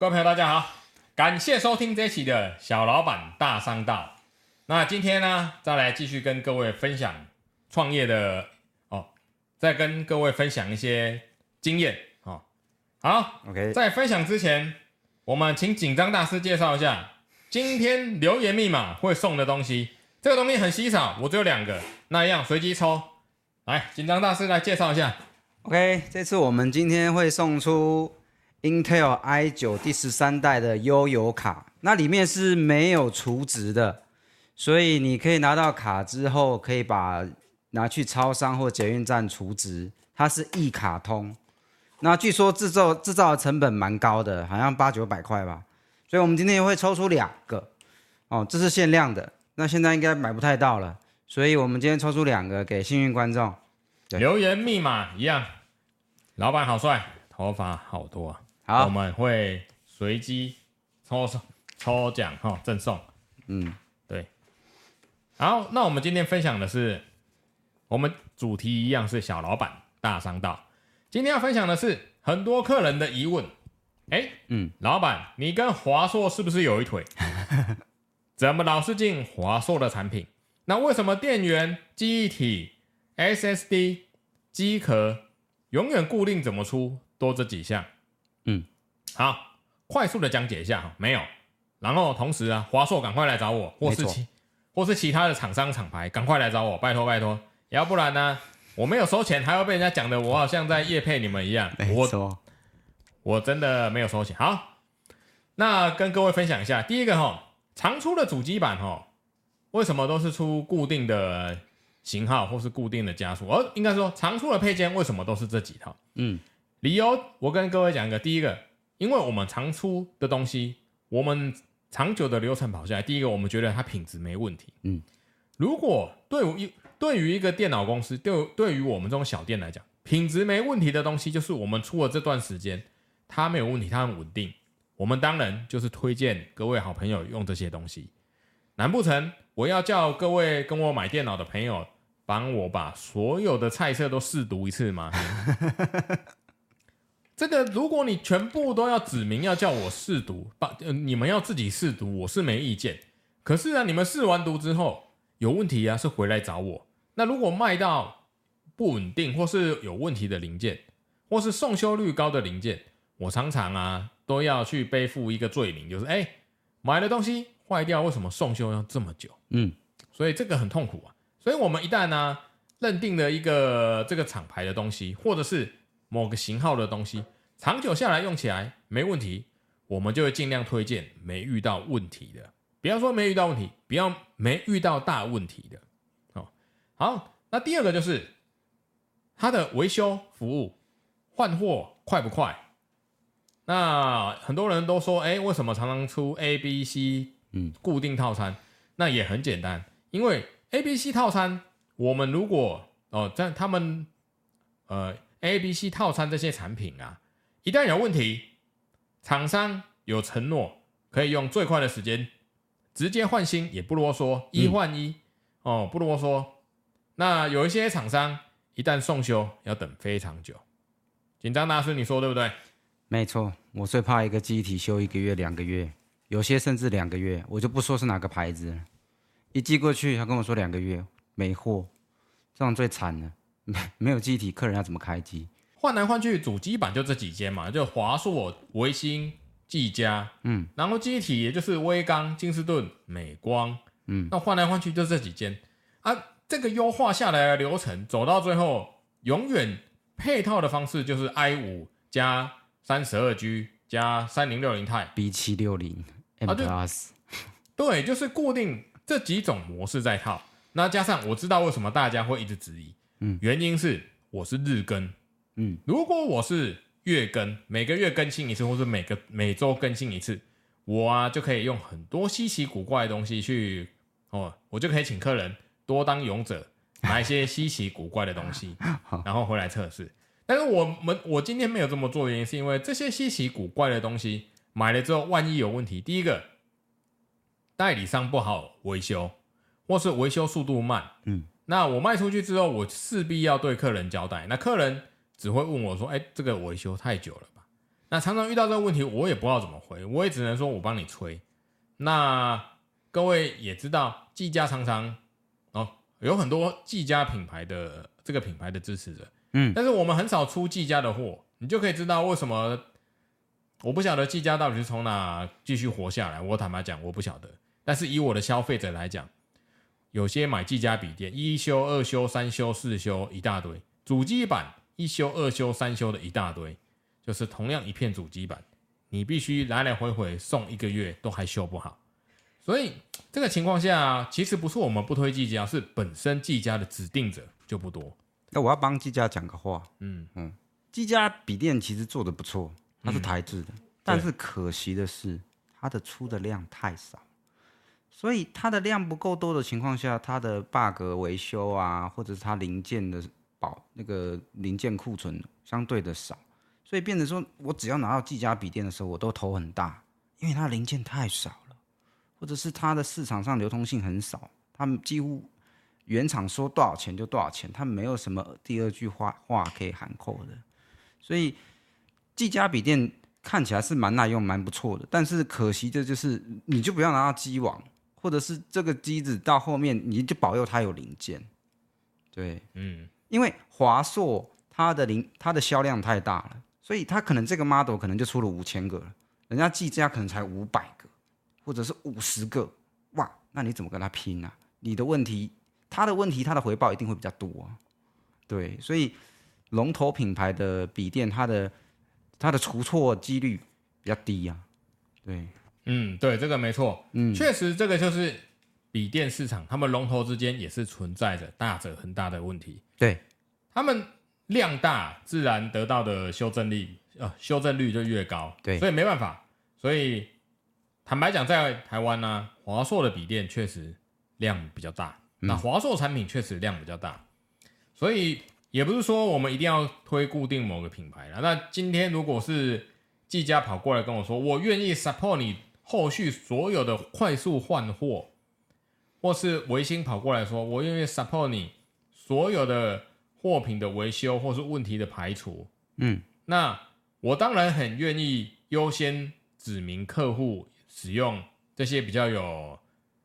各位朋友，大家好，感谢收听这一期的小老板大商道。那今天呢，再来继续跟各位分享创业的哦，再跟各位分享一些经验哦。好，OK，在分享之前，我们请紧张大师介绍一下今天留言密码会送的东西。这个东西很稀少，我只有两个，那一样随机抽。来，紧张大师来介绍一下。OK，这次我们今天会送出。Intel i9 第十三代的悠游卡，那里面是没有储值的，所以你可以拿到卡之后，可以把拿去超商或捷运站储值，它是一卡通。那据说制造制造的成本蛮高的，好像八九百块吧。所以我们今天会抽出两个，哦，这是限量的，那现在应该买不太到了，所以我们今天抽出两个给幸运观众。留言密码一样，老板好帅，头发好多啊。好，我们会随机抽抽奖哈，赠送。嗯，对。好，那我们今天分享的是，我们主题一样是小老板大商道。今天要分享的是很多客人的疑问。哎，嗯，老板，你跟华硕是不是有一腿？怎么老是进华硕的产品？那为什么电源、记忆体、SSD、机壳永远固定？怎么出？多这几项。嗯，好，快速的讲解一下哈，没有，然后同时啊，华硕赶快来找我，或是其或是其他的厂商厂牌，赶快来找我，拜托拜托，要不然呢，我没有收钱，还要被人家讲的我好像在业配你们一样，没错，我我真的没有收钱。好，那跟各位分享一下，第一个哈，常出的主机板哈，为什么都是出固定的型号或是固定的加速？而应该说常出的配件为什么都是这几套？嗯。理由，我跟各位讲一个。第一个，因为我们常出的东西，我们长久的流程跑下来，第一个，我们觉得它品质没问题。嗯，如果对于对于一个电脑公司，对对于我们这种小店来讲，品质没问题的东西，就是我们出了这段时间，它没有问题，它很稳定。我们当然就是推荐各位好朋友用这些东西。难不成我要叫各位跟我买电脑的朋友帮我把所有的菜色都试读一次吗？这个，如果你全部都要指明要叫我试毒，把呃你们要自己试毒，我是没意见。可是啊，你们试完毒之后有问题啊，是回来找我。那如果卖到不稳定或是有问题的零件，或是送修率高的零件，我常常啊都要去背负一个罪名，就是哎买的东西坏掉，为什么送修要这么久？嗯，所以这个很痛苦啊。所以我们一旦呢、啊、认定了一个这个厂牌的东西，或者是某个型号的东西，长久下来用起来没问题，我们就会尽量推荐没遇到问题的。不要说没遇到问题，不要没遇到大问题的。哦，好，那第二个就是它的维修服务换货快不快？那很多人都说，哎，为什么常常出 A、B、C 嗯固定套餐？那也很简单，因为 A、B、C 套餐，我们如果哦在他们呃。A、B、C 套餐这些产品啊，一旦有问题，厂商有承诺可以用最快的时间直接换新，也不啰嗦，一换一、哦，不啰嗦。那有一些厂商一旦送修要等非常久，紧张大师你说对不对？没错，我最怕一个机体修一个月、两个月，有些甚至两个月，我就不说是哪个牌子，一寄过去他跟我说两个月没货，这样最惨了。没有记忆体，客人要怎么开机？换来换去，主机板就这几间嘛，就华硕、微星、技嘉，嗯，然后记忆体也就是威刚、金士顿、美光，嗯，那换来换去就这几间啊。这个优化下来的流程，走到最后，永远配套的方式就是 i 五加三十二 G 加三零六零钛 B 七六零 M Plus，对，就是固定这几种模式在套。那加上我知道为什么大家会一直质疑。嗯，原因是我是日更，嗯，如果我是月更，每个月更新一次，或者每个每周更新一次，我啊就可以用很多稀奇古怪的东西去哦，我就可以请客人多当勇者，买一些稀奇古怪的东西，然后回来测试。但是我们我今天没有这么做，原因是因为这些稀奇古怪的东西买了之后，万一有问题，第一个代理商不好维修，或是维修速度慢，嗯。那我卖出去之后，我势必要对客人交代。那客人只会问我说：“哎，这个维修太久了吧？”那常常遇到这个问题，我也不知道怎么回，我也只能说我帮你催。那各位也知道，技嘉常常哦有很多技嘉品牌的这个品牌的支持者，嗯，但是我们很少出技嘉的货，你就可以知道为什么。我不晓得技嘉到底是从哪继续活下来，我坦白讲我不晓得。但是以我的消费者来讲，有些买技嘉笔电，一修、二修、三修、四修一大堆，主机板一修、二修、三修的一大堆，就是同样一片主机板，你必须来来回回送一个月都还修不好。所以这个情况下，其实不是我们不推技嘉，是本身技嘉的指定者就不多。那我要帮技嘉讲个话，嗯。嗯，技嘉笔电其实做的不错。它是台制的，嗯，但是可惜的是，它的出的量太少，所以它的量不够多的情况下，它的 bug 维修啊，或者是它零件的保那个零件库存相对的少，所以变成说我只要拿到技嘉笔电的时候，我都头很大，因为它零件太少了，或者是它的市场上流通性很少，他们几乎原厂说多少钱就多少钱，它没有什么第二句话话可以含扣的，所以。技嘉笔电看起来是蛮耐用、蛮不错的，但是可惜的就是，你就不要拿到机网，或者是这个机子到后面，你就保佑它有零件。对，嗯，因为华硕它的零它的销量太大了，所以它可能这个 model 可能就出了五千个了，人家技嘉可能才五百个，或者是五十个，哇，那你怎么跟他拼啊？你的问题，他的问题，他的回报一定会比较多啊。对，所以龙头品牌的笔电，它的它的出错几率比较低呀、啊，对，嗯，对，这个没错，嗯，确实这个就是笔电市场，他们龙头之间也是存在着大者恒大的问题，对，他们量大，自然得到的修正力，呃，修正率就越高，对，所以没办法，所以坦白讲，在台湾呢、啊，华硕的笔电确实量比较大，嗯、那华硕产品确实量比较大，所以。也不是说我们一定要推固定某个品牌了。那今天如果是技嘉跑过来跟我说，我愿意 support 你后续所有的快速换货，或是维星跑过来说，我愿意 support 你所有的货品的维修或是问题的排除，嗯，那我当然很愿意优先指明客户使用这些比较有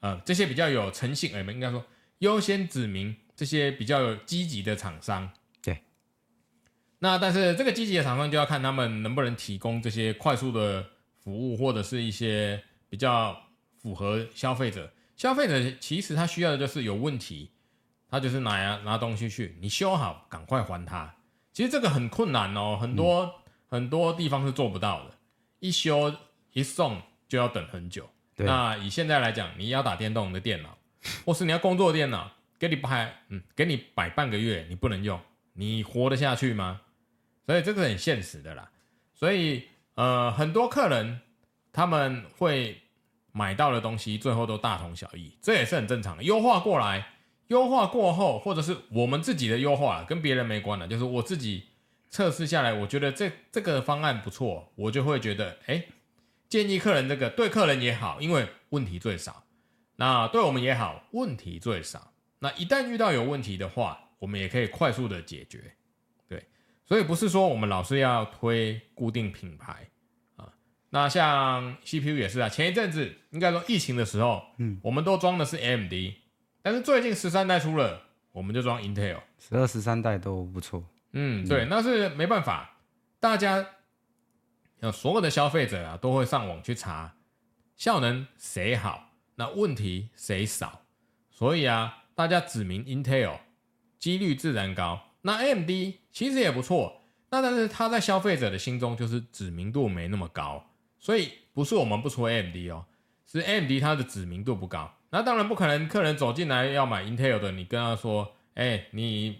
呃这些比较有诚信，哎，应该说优先指明。这些比较有积极的厂商，对。那但是这个积极的厂商就要看他们能不能提供这些快速的服务，或者是一些比较符合消费者。消费者其实他需要的就是有问题，他就是拿呀拿东西去，你修好赶快还他。其实这个很困难哦，很多、嗯、很多地方是做不到的。一修一送就要等很久。那以现在来讲，你要打电动的电脑，或是你要工作的电脑。给你摆，嗯，给你摆半个月，你不能用，你活得下去吗？所以这个很现实的啦。所以，呃，很多客人他们会买到的东西，最后都大同小异，这也是很正常的。优化过来，优化过后，或者是我们自己的优化，跟别人没关的，就是我自己测试下来，我觉得这这个方案不错，我就会觉得，哎，建议客人这个对客人也好，因为问题最少，那对我们也好，问题最少。那一旦遇到有问题的话，我们也可以快速的解决，所以不是说我们老是要推固定品牌啊。那像 CPU 也是啊，前一阵子应该说疫情的时候，嗯，我们都装的是 AMD，但是最近十三代出了，我们就装 Intel，十二、十三代都不错。嗯，对，那是没办法，大家所有的消费者啊都会上网去查效能谁好，那问题谁少，所以啊。大家指明 Intel 几率自然高，那 AMD 其实也不错，那但是它在消费者的心中就是知名度没那么高，所以不是我们不出 AMD 哦，是 AMD 它的知名度不高。那当然不可能，客人走进来要买 Intel 的，你跟他说，哎、你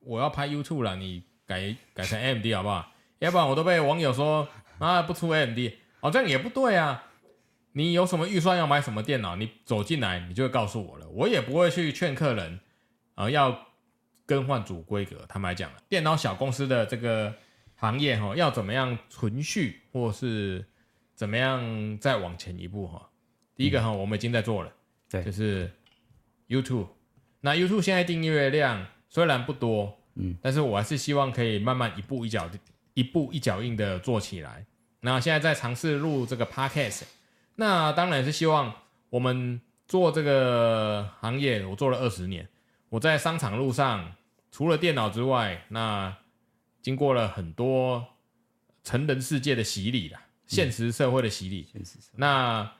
我要拍 YouTube 了，你改改成 MD 好不好？要不然我都被网友说啊不出 MD，好、哦、像也不对啊。你有什么预算要买什么电脑？你走进来，你就会告诉我了。我也不会去劝客人，啊、要更换主规格。坦白讲，电脑小公司的这个行业哈，要怎么样存续，或是怎么样再往前一步哈？第一个哈、嗯，我们已经在做了，对，就是 YouTube。那 YouTube 现在订阅量虽然不多，嗯，但是我还是希望可以慢慢一步一脚、一步一脚印的做起来。那现在在尝试录这个 podcast，那当然是希望我们做这个行业，我做了二十年，我在商场路上除了电脑之外，那经过了很多成人世界的洗礼了，现实社会的洗礼。嗯、那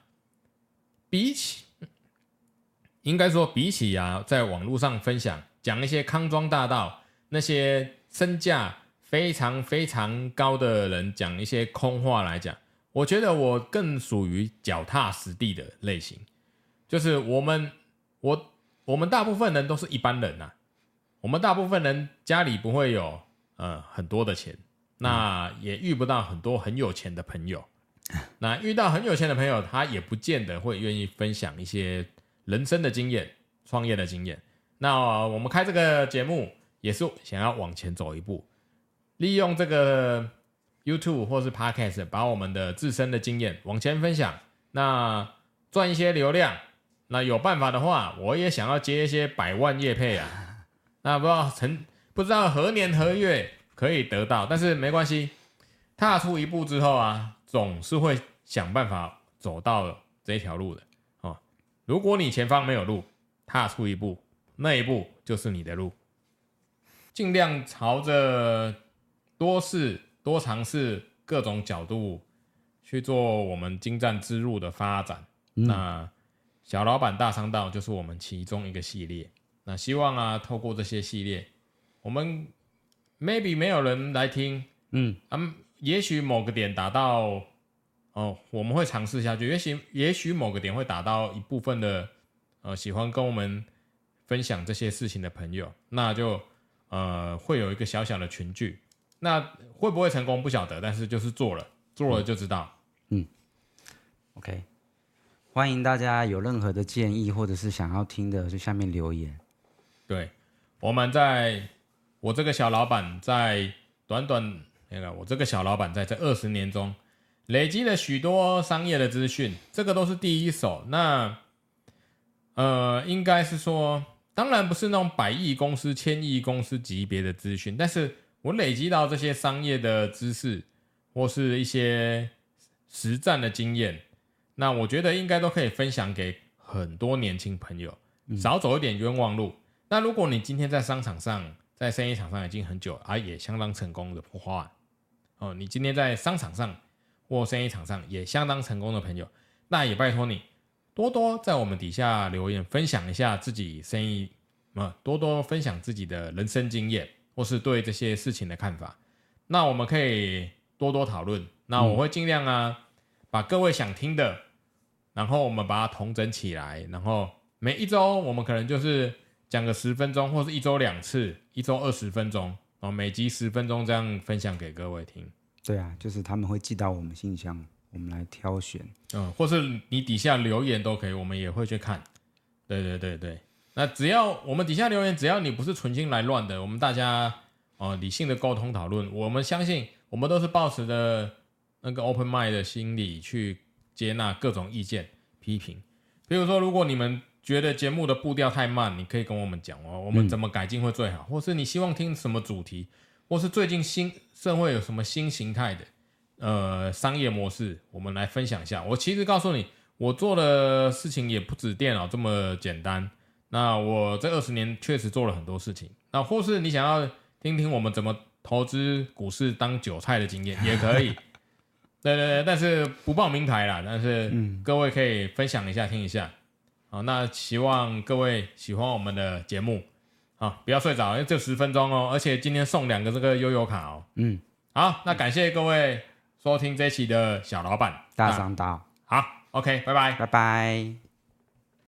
比起，应该说比起啊，在网络上分享讲一些康庄大道那些身价。非常非常高的人讲一些空话来讲，我觉得我更属于脚踏实地的类型，就是我们我我们大部分人都是一般人呐、啊，我们大部分人家里不会有呃很多的钱，那也遇不到很多很有钱的朋友，那遇到很有钱的朋友，他也不见得会愿意分享一些人生的经验、创业的经验。那我们开这个节目也是想要往前走一步。利用这个 YouTube 或是 Podcast，把我们的自身的经验往前分享，那赚一些流量。那有办法的话，我也想要接一些百万业配啊。那不知道成不知道何年何月可以得到，但是没关系，踏出一步之后啊，总是会想办法走到这一条路的哦。如果你前方没有路，踏出一步，那一步就是你的路，尽量朝着。多试多尝试各种角度去做我们精湛之路的发展。嗯、那小老板大商道就是我们其中一个系列。那希望啊，透过这些系列，我们 maybe 没有人来听，嗯，啊，也许某个点达到哦，我们会尝试下去。也许也许某个点会达到一部分的呃喜欢跟我们分享这些事情的朋友，那就呃会有一个小小的群聚。那会不会成功不晓得，但是就是做了，做了就知道。嗯，嗯，OK，欢迎大家有任何的建议或者是想要听的，就下面留言。对，我们在，我这个小老板在短短那个，我这个小老板在这二十年中累积了许多商业的资讯，这个都是第一手。那呃，应该是说，当然不是那种百亿公司、千亿公司级别的资讯，但是。我累积到这些商业的知识，或是一些实战的经验，那我觉得应该都可以分享给很多年轻朋友，少走一点冤枉路。那如果你今天在商场上，在生意场上已经很久，而也相当成功的话，哦，你今天在商场上或生意场上也相当成功的朋友，那也拜托你多多在我们底下留言，分享一下自己生意，啊，多多分享自己的人生经验。或是对这些事情的看法，那我们可以多多讨论。那我会尽量啊，把各位想听的，然后我们把它统整起来，然后每一周我们可能就是讲个十分钟，或是一周两次，一周二十分钟，然后每集十分钟这样分享给各位听。对啊，就是他们会寄到我们信箱，我们来挑选。嗯，或是你底下留言都可以，我们也会去看。对对对对。那只要我们底下留言，只要你不是存心来乱的，我们大家哦、呃、理性的沟通讨论，我们相信我们都是抱持的那个 open mind 的心理去接纳各种意见批评。比如说，如果你们觉得节目的步调太慢，你可以跟我们讲哦，我们怎么改进会最好，嗯、或是你希望听什么主题，或是最近新社会有什么新形态的呃商业模式，我们来分享一下。我其实告诉你，我做的事情也不止电脑这么简单。那我这二十年确实做了很多事情，那或是你想要听听我们怎么投资股市当韭菜的经验 也可以，对对对，但是不报名台啦，但是各位可以分享一下听一下，好，那希望各位喜欢我们的节目，好，不要睡着，因为就十分钟哦，而且今天送两个这个悠悠卡哦，嗯，好，那感谢各位收听这期的小老板。大商道，好，OK，拜拜，拜拜。